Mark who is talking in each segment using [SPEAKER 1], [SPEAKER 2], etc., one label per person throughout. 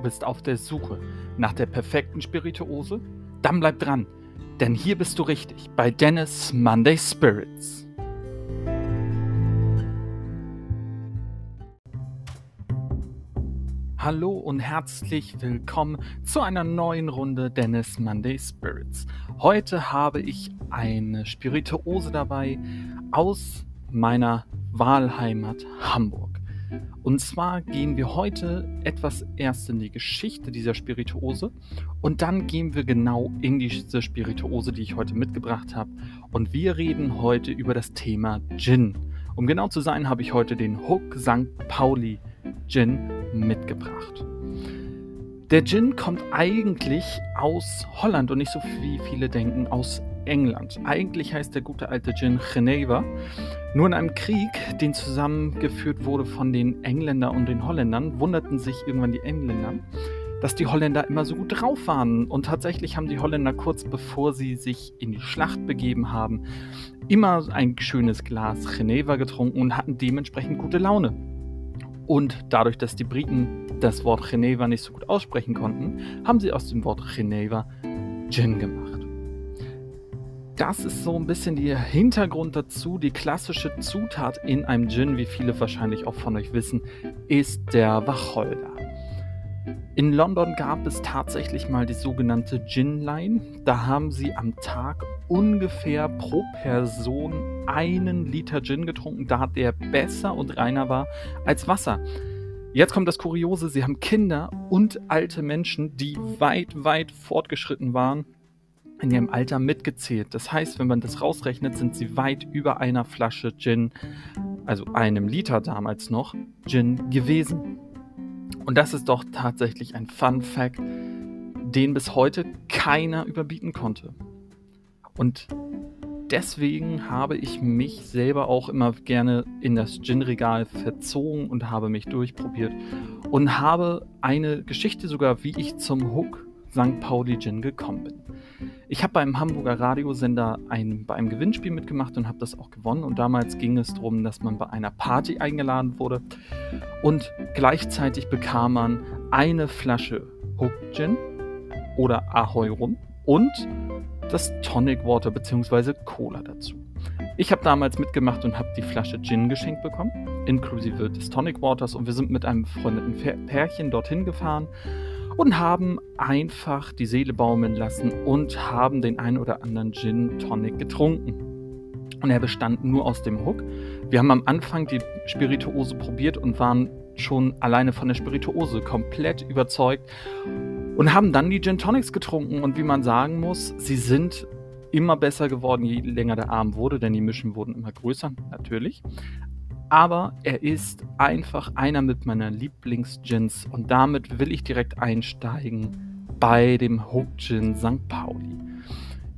[SPEAKER 1] bist auf der Suche nach der perfekten Spirituose? Dann bleib dran, denn hier bist du richtig bei Dennis Monday Spirits. Hallo und herzlich willkommen zu einer neuen Runde Dennis Monday Spirits. Heute habe ich eine Spirituose dabei aus meiner Wahlheimat Hamburg. Und zwar gehen wir heute etwas erst in die Geschichte dieser Spirituose und dann gehen wir genau in diese Spirituose, die ich heute mitgebracht habe. Und wir reden heute über das Thema Gin. Um genau zu sein, habe ich heute den Hook St. Pauli Gin mitgebracht. Der Gin kommt eigentlich aus Holland und nicht so wie viele denken aus England. Eigentlich heißt der gute alte Gin Geneva. Nur in einem Krieg, den zusammengeführt wurde von den Engländern und den Holländern, wunderten sich irgendwann die Engländer, dass die Holländer immer so gut drauf waren. Und tatsächlich haben die Holländer kurz bevor sie sich in die Schlacht begeben haben, immer ein schönes Glas Geneva getrunken und hatten dementsprechend gute Laune. Und dadurch, dass die Briten das Wort Geneva nicht so gut aussprechen konnten, haben sie aus dem Wort Geneva Gin gemacht. Das ist so ein bisschen der Hintergrund dazu. Die klassische Zutat in einem Gin, wie viele wahrscheinlich auch von euch wissen, ist der Wacholder. In London gab es tatsächlich mal die sogenannte Gin Line. Da haben sie am Tag ungefähr pro Person einen Liter Gin getrunken, da der besser und reiner war als Wasser. Jetzt kommt das Kuriose, sie haben Kinder und alte Menschen, die weit, weit fortgeschritten waren, in ihrem Alter mitgezählt. Das heißt, wenn man das rausrechnet, sind sie weit über einer Flasche Gin, also einem Liter damals noch, Gin gewesen. Und das ist doch tatsächlich ein Fun Fact, den bis heute keiner überbieten konnte. Und deswegen habe ich mich selber auch immer gerne in das Gin-Regal verzogen und habe mich durchprobiert und habe eine Geschichte sogar, wie ich zum Hook St. Pauli Gin gekommen bin. Ich habe beim Hamburger Radiosender ein, bei einem Gewinnspiel mitgemacht und habe das auch gewonnen. Und damals ging es darum, dass man bei einer Party eingeladen wurde und gleichzeitig bekam man eine Flasche Hook Gin oder Ahoi Rum und das Tonic Water bzw. Cola dazu. Ich habe damals mitgemacht und habe die Flasche Gin geschenkt bekommen, inklusive des Tonic Waters und wir sind mit einem befreundeten Pärchen dorthin gefahren und haben einfach die Seele baumeln lassen und haben den ein oder anderen Gin Tonic getrunken. Und er bestand nur aus dem Hook. Wir haben am Anfang die Spirituose probiert und waren schon alleine von der Spirituose komplett überzeugt und haben dann die Gin Tonics getrunken und wie man sagen muss, sie sind immer besser geworden, je länger der Abend wurde, denn die Mischen wurden immer größer, natürlich. Aber er ist einfach einer mit meiner Lieblings-Gins und damit will ich direkt einsteigen bei dem Hook Gin St. Pauli.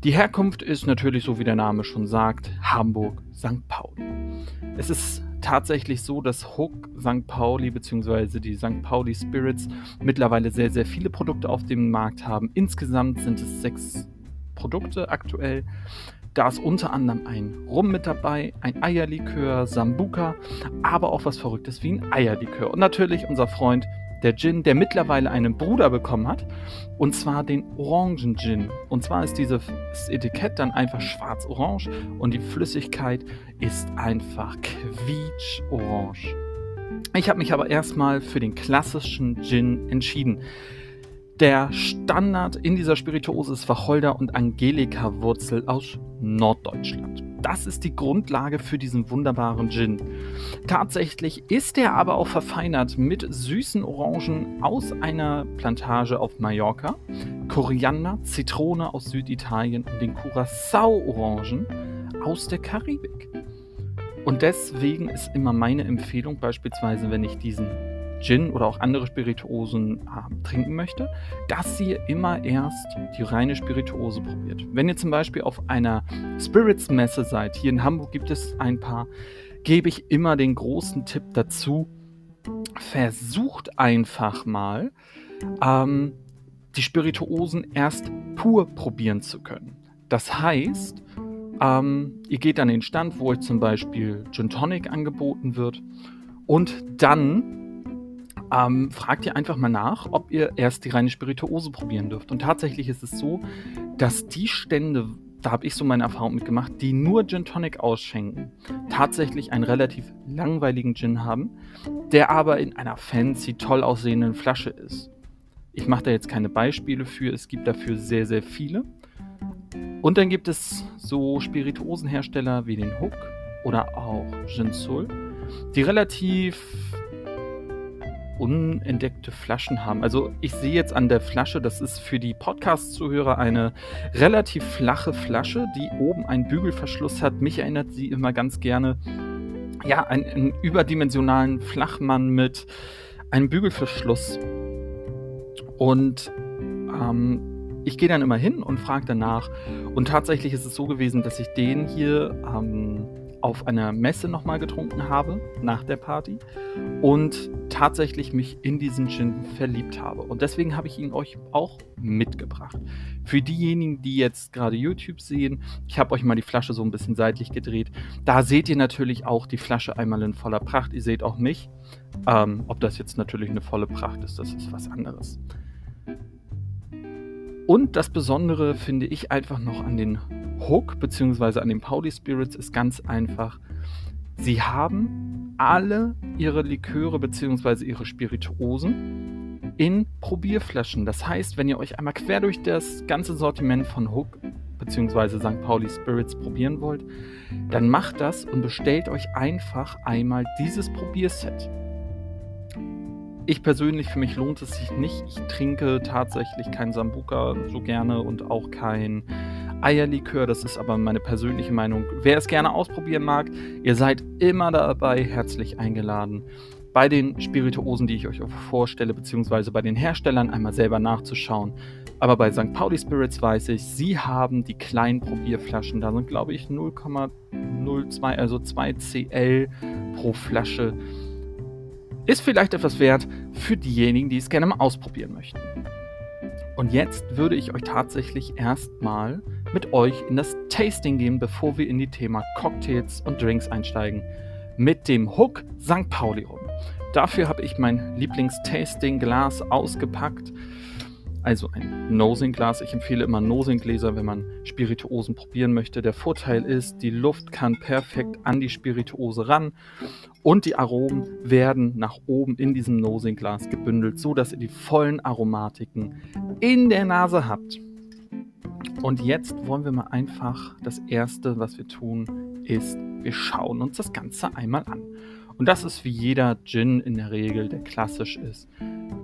[SPEAKER 1] Die Herkunft ist natürlich, so wie der Name schon sagt, Hamburg St. Pauli. Es ist tatsächlich so, dass Hook St. Pauli bzw. die St. Pauli Spirits mittlerweile sehr, sehr viele Produkte auf dem Markt haben. Insgesamt sind es sechs Produkte aktuell. Da ist unter anderem ein Rum mit dabei, ein Eierlikör, Sambuka, aber auch was Verrücktes wie ein Eierlikör. Und natürlich unser Freund der Gin, der mittlerweile einen Bruder bekommen hat, und zwar den Orangen Gin. Und zwar ist dieses Etikett dann einfach schwarz-orange und die Flüssigkeit ist einfach quietsch-orange. Ich habe mich aber erstmal für den klassischen Gin entschieden. Der Standard in dieser Spirituose ist Wacholder und Angelika-Wurzel aus Norddeutschland. Das ist die Grundlage für diesen wunderbaren Gin. Tatsächlich ist er aber auch verfeinert mit süßen Orangen aus einer Plantage auf Mallorca, Koriander, Zitrone aus Süditalien und den Curacao-Orangen aus der Karibik. Und deswegen ist immer meine Empfehlung, beispielsweise, wenn ich diesen Gin oder auch andere Spirituosen äh, trinken möchte, dass ihr immer erst die reine Spirituose probiert. Wenn ihr zum Beispiel auf einer Spirits-Messe seid, hier in Hamburg gibt es ein paar, gebe ich immer den großen Tipp dazu, versucht einfach mal, ähm, die Spirituosen erst pur probieren zu können. Das heißt, ähm, ihr geht an den Stand, wo euch zum Beispiel Gin Tonic angeboten wird und dann ähm, fragt ihr einfach mal nach, ob ihr erst die reine Spirituose probieren dürft. Und tatsächlich ist es so, dass die Stände, da habe ich so meine Erfahrung mitgemacht, die nur Gin Tonic ausschenken, tatsächlich einen relativ langweiligen Gin haben, der aber in einer fancy, toll aussehenden Flasche ist. Ich mache da jetzt keine Beispiele für, es gibt dafür sehr, sehr viele. Und dann gibt es so Spirituosenhersteller wie den Hook oder auch Gin Soul, die relativ unentdeckte Flaschen haben. Also ich sehe jetzt an der Flasche, das ist für die Podcast-Zuhörer eine relativ flache Flasche, die oben einen Bügelverschluss hat. Mich erinnert sie immer ganz gerne, ja, einen, einen überdimensionalen Flachmann mit einem Bügelverschluss. Und ähm, ich gehe dann immer hin und frage danach. Und tatsächlich ist es so gewesen, dass ich den hier ähm, auf einer Messe nochmal getrunken habe, nach der Party, und tatsächlich mich in diesen Gin verliebt habe. Und deswegen habe ich ihn euch auch mitgebracht. Für diejenigen, die jetzt gerade YouTube sehen, ich habe euch mal die Flasche so ein bisschen seitlich gedreht. Da seht ihr natürlich auch die Flasche einmal in voller Pracht. Ihr seht auch mich. Ähm, ob das jetzt natürlich eine volle Pracht ist, das ist was anderes. Und das Besondere finde ich einfach noch an den Hook bzw. an den Pauli Spirits ist ganz einfach. Sie haben alle ihre Liköre bzw. ihre Spirituosen in Probierflaschen. Das heißt, wenn ihr euch einmal quer durch das ganze Sortiment von Hook bzw. St. Pauli Spirits probieren wollt, dann macht das und bestellt euch einfach einmal dieses Probierset. Ich persönlich, für mich lohnt es sich nicht. Ich trinke tatsächlich kein Sambuka so gerne und auch kein Eierlikör. Das ist aber meine persönliche Meinung. Wer es gerne ausprobieren mag, ihr seid immer dabei herzlich eingeladen, bei den Spirituosen, die ich euch vorstelle, beziehungsweise bei den Herstellern einmal selber nachzuschauen. Aber bei St. Pauli Spirits weiß ich, sie haben die kleinen Probierflaschen. Da sind, glaube ich, 0,02, also 2 CL pro Flasche ist vielleicht etwas wert für diejenigen, die es gerne mal ausprobieren möchten. Und jetzt würde ich euch tatsächlich erstmal mit euch in das Tasting gehen, bevor wir in die Thema Cocktails und Drinks einsteigen. Mit dem Hook St. Pauli rum. Dafür habe ich mein Lieblings-Tasting-Glas ausgepackt also ein Nosing-Glas. Ich empfehle immer Nosing-Gläser, wenn man Spirituosen probieren möchte. Der Vorteil ist, die Luft kann perfekt an die Spirituose ran und die Aromen werden nach oben in diesem Nosing-Glas gebündelt, so dass ihr die vollen Aromatiken in der Nase habt. Und jetzt wollen wir mal einfach das erste, was wir tun, ist, wir schauen uns das Ganze einmal an. Und das ist wie jeder Gin in der Regel, der klassisch ist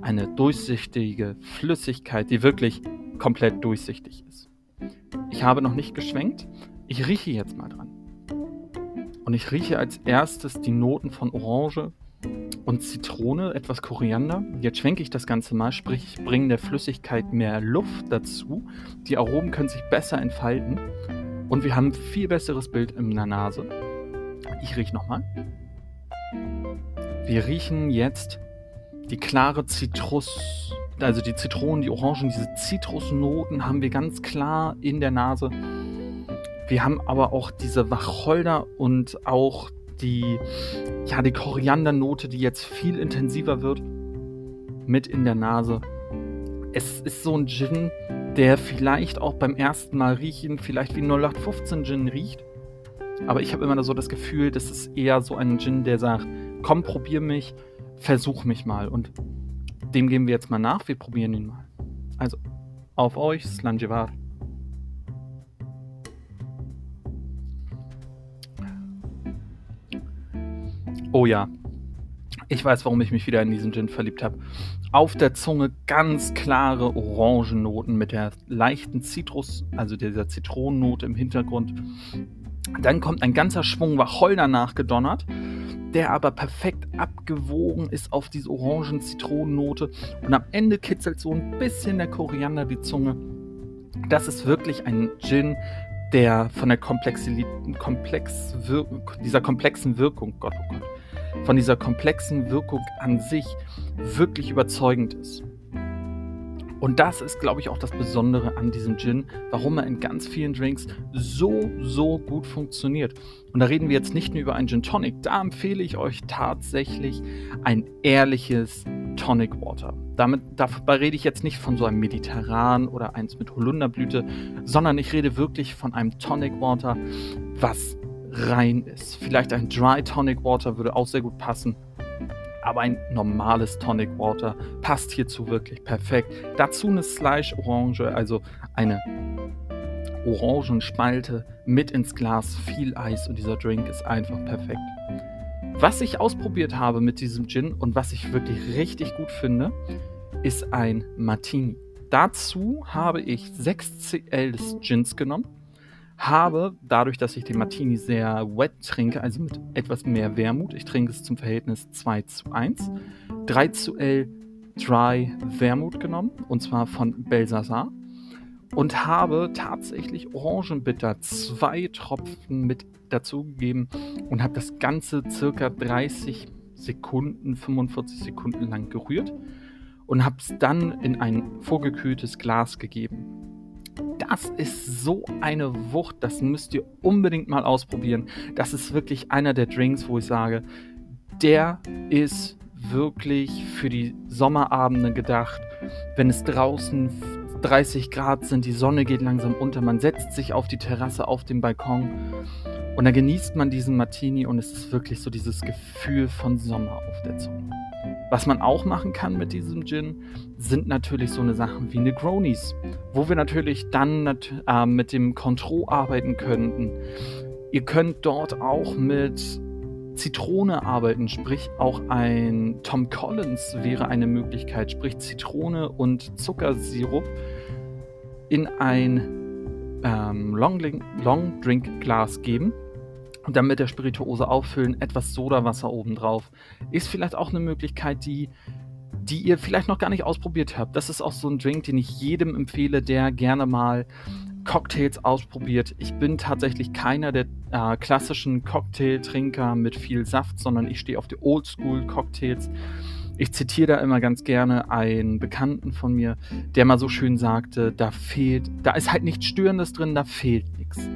[SPEAKER 1] eine durchsichtige Flüssigkeit, die wirklich komplett durchsichtig ist. Ich habe noch nicht geschwenkt. Ich rieche jetzt mal dran. Und ich rieche als erstes die Noten von Orange und Zitrone, etwas Koriander. Jetzt schwenke ich das Ganze mal, sprich, ich bringe der Flüssigkeit mehr Luft dazu. Die Aromen können sich besser entfalten. Und wir haben ein viel besseres Bild in der Nase. Ich rieche nochmal. Wir riechen jetzt die klare Zitrus, also die Zitronen, die Orangen, diese Zitrusnoten haben wir ganz klar in der Nase. Wir haben aber auch diese Wacholder und auch die, ja, die Koriandernote, die jetzt viel intensiver wird, mit in der Nase. Es ist so ein Gin, der vielleicht auch beim ersten Mal riechen, vielleicht wie 0815 Gin riecht. Aber ich habe immer so das Gefühl, das ist eher so ein Gin, der sagt, komm, probier mich, versuch mich mal. Und dem gehen wir jetzt mal nach. Wir probieren ihn mal. Also, auf euch, Slanjevar. Oh ja, ich weiß, warum ich mich wieder in diesen Gin verliebt habe. Auf der Zunge ganz klare Orangennoten mit der leichten Zitrus, also dieser Zitronennote im Hintergrund. Dann kommt ein ganzer Schwung Wacholder nachgedonnert der aber perfekt abgewogen ist auf diese orangen Zitronennote und am Ende kitzelt so ein bisschen der Koriander die Zunge. Das ist wirklich ein Gin, der von der Komplex, dieser komplexen Wirkung, Gott, oh Gott, von dieser komplexen Wirkung an sich wirklich überzeugend ist. Und das ist, glaube ich, auch das Besondere an diesem Gin, warum er in ganz vielen Drinks so, so gut funktioniert. Und da reden wir jetzt nicht nur über einen Gin Tonic, da empfehle ich euch tatsächlich ein ehrliches Tonic Water. Damit, dabei rede ich jetzt nicht von so einem Mediterran oder eins mit Holunderblüte, sondern ich rede wirklich von einem Tonic Water, was rein ist. Vielleicht ein Dry Tonic Water würde auch sehr gut passen. Aber ein normales Tonic Water passt hierzu wirklich perfekt. Dazu eine Slice Orange, also eine Orangenspalte mit ins Glas, viel Eis und dieser Drink ist einfach perfekt. Was ich ausprobiert habe mit diesem Gin und was ich wirklich richtig gut finde, ist ein Martini. Dazu habe ich 6 Cl des Gins genommen, habe dadurch, dass ich den Martini sehr wet trinke, also mit etwas mehr Wermut, ich trinke es zum Verhältnis 2 zu 1, 3 Cl Dry Wermut genommen und zwar von Belsazar und habe tatsächlich Orangenbitter zwei Tropfen mit dazugegeben und habe das Ganze circa 30 Sekunden, 45 Sekunden lang gerührt und habe es dann in ein vorgekühltes Glas gegeben. Das ist so eine Wucht, das müsst ihr unbedingt mal ausprobieren. Das ist wirklich einer der Drinks, wo ich sage, der ist wirklich für die Sommerabende gedacht, wenn es draußen 30 Grad sind, die Sonne geht langsam unter, man setzt sich auf die Terrasse, auf den Balkon und dann genießt man diesen Martini und es ist wirklich so dieses Gefühl von Sommer auf der Zunge. Was man auch machen kann mit diesem Gin, sind natürlich so eine Sachen wie Negronis, wo wir natürlich dann äh, mit dem Contro arbeiten könnten. Ihr könnt dort auch mit Zitrone arbeiten, sprich auch ein Tom Collins wäre eine Möglichkeit, sprich Zitrone und Zuckersirup in ein ähm, Long, Long Drink Glas geben und dann mit der Spirituose auffüllen, etwas Sodawasser obendrauf. Ist vielleicht auch eine Möglichkeit, die, die ihr vielleicht noch gar nicht ausprobiert habt. Das ist auch so ein Drink, den ich jedem empfehle, der gerne mal Cocktails ausprobiert. Ich bin tatsächlich keiner der äh, klassischen Cocktailtrinker mit viel Saft, sondern ich stehe auf die Oldschool-Cocktails. Ich zitiere da immer ganz gerne einen Bekannten von mir, der mal so schön sagte, da fehlt, da ist halt nichts Störendes drin, da fehlt nichts.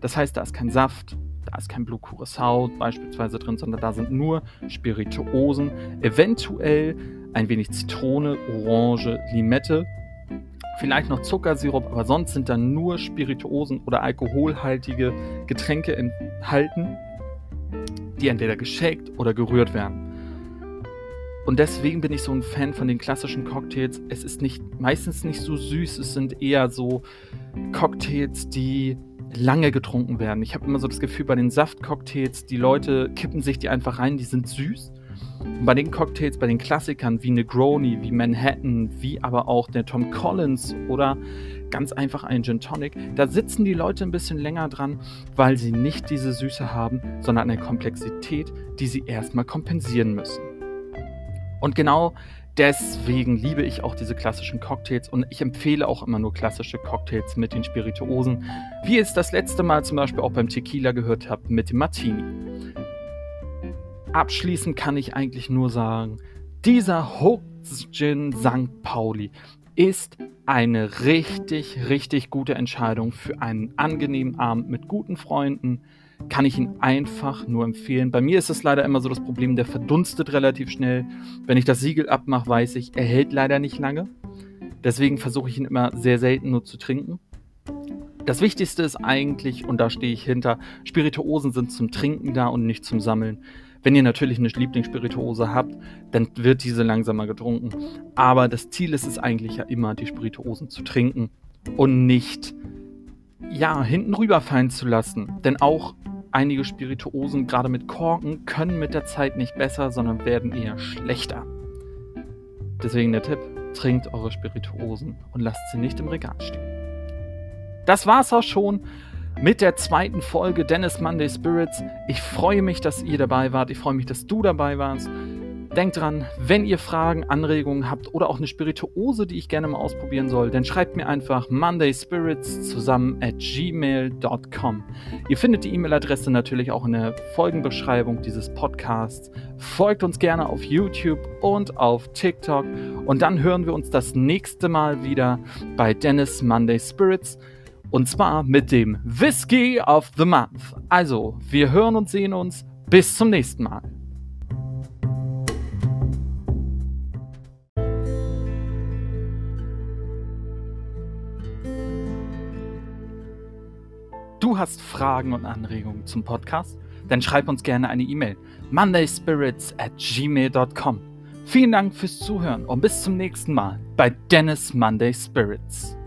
[SPEAKER 1] Das heißt, da ist kein Saft, da ist kein Blue Curacao beispielsweise drin, sondern da sind nur Spirituosen, eventuell ein wenig Zitrone, Orange, Limette vielleicht noch Zuckersirup, aber sonst sind da nur Spirituosen oder alkoholhaltige Getränke enthalten, die entweder geshakt oder gerührt werden. Und deswegen bin ich so ein Fan von den klassischen Cocktails. Es ist nicht meistens nicht so süß, es sind eher so Cocktails, die lange getrunken werden. Ich habe immer so das Gefühl bei den Saftcocktails, die Leute kippen sich die einfach rein, die sind süß und bei den Cocktails, bei den Klassikern wie Negroni, wie Manhattan, wie aber auch der Tom Collins oder ganz einfach ein Gin Tonic, da sitzen die Leute ein bisschen länger dran, weil sie nicht diese Süße haben, sondern eine Komplexität, die sie erstmal kompensieren müssen. Und genau deswegen liebe ich auch diese klassischen Cocktails und ich empfehle auch immer nur klassische Cocktails mit den Spirituosen, wie ihr es das letzte Mal zum Beispiel auch beim Tequila gehört habt mit dem Martini abschließend kann ich eigentlich nur sagen, dieser Hooks Gin St. Pauli ist eine richtig, richtig gute Entscheidung für einen angenehmen Abend mit guten Freunden. Kann ich ihn einfach nur empfehlen. Bei mir ist es leider immer so das Problem, der verdunstet relativ schnell. Wenn ich das Siegel abmache, weiß ich, er hält leider nicht lange. Deswegen versuche ich ihn immer sehr selten nur zu trinken. Das Wichtigste ist eigentlich, und da stehe ich hinter, Spirituosen sind zum Trinken da und nicht zum Sammeln. Wenn ihr natürlich eine Lieblingsspirituose habt, dann wird diese langsamer getrunken. Aber das Ziel ist es eigentlich ja immer, die Spirituosen zu trinken und nicht, ja, hinten rüberfallen zu lassen. Denn auch einige Spirituosen, gerade mit Korken, können mit der Zeit nicht besser, sondern werden eher schlechter. Deswegen der Tipp, trinkt eure Spirituosen und lasst sie nicht im Regal stehen. Das war's auch schon mit der zweiten Folge Dennis Monday Spirits. Ich freue mich, dass ihr dabei wart. Ich freue mich, dass du dabei warst. Denkt dran, wenn ihr Fragen, Anregungen habt oder auch eine Spirituose, die ich gerne mal ausprobieren soll, dann schreibt mir einfach mondayspirits zusammen at gmail.com. Ihr findet die E-Mail-Adresse natürlich auch in der Folgenbeschreibung dieses Podcasts. Folgt uns gerne auf YouTube und auf TikTok und dann hören wir uns das nächste Mal wieder bei Dennis Monday Spirits. Und zwar mit dem Whisky of the Month. Also, wir hören und sehen uns. Bis zum nächsten Mal. Hast Fragen und Anregungen zum Podcast, dann schreib uns gerne eine E-Mail mondayspirits at gmail.com. Vielen Dank fürs Zuhören und bis zum nächsten Mal bei Dennis Monday Spirits.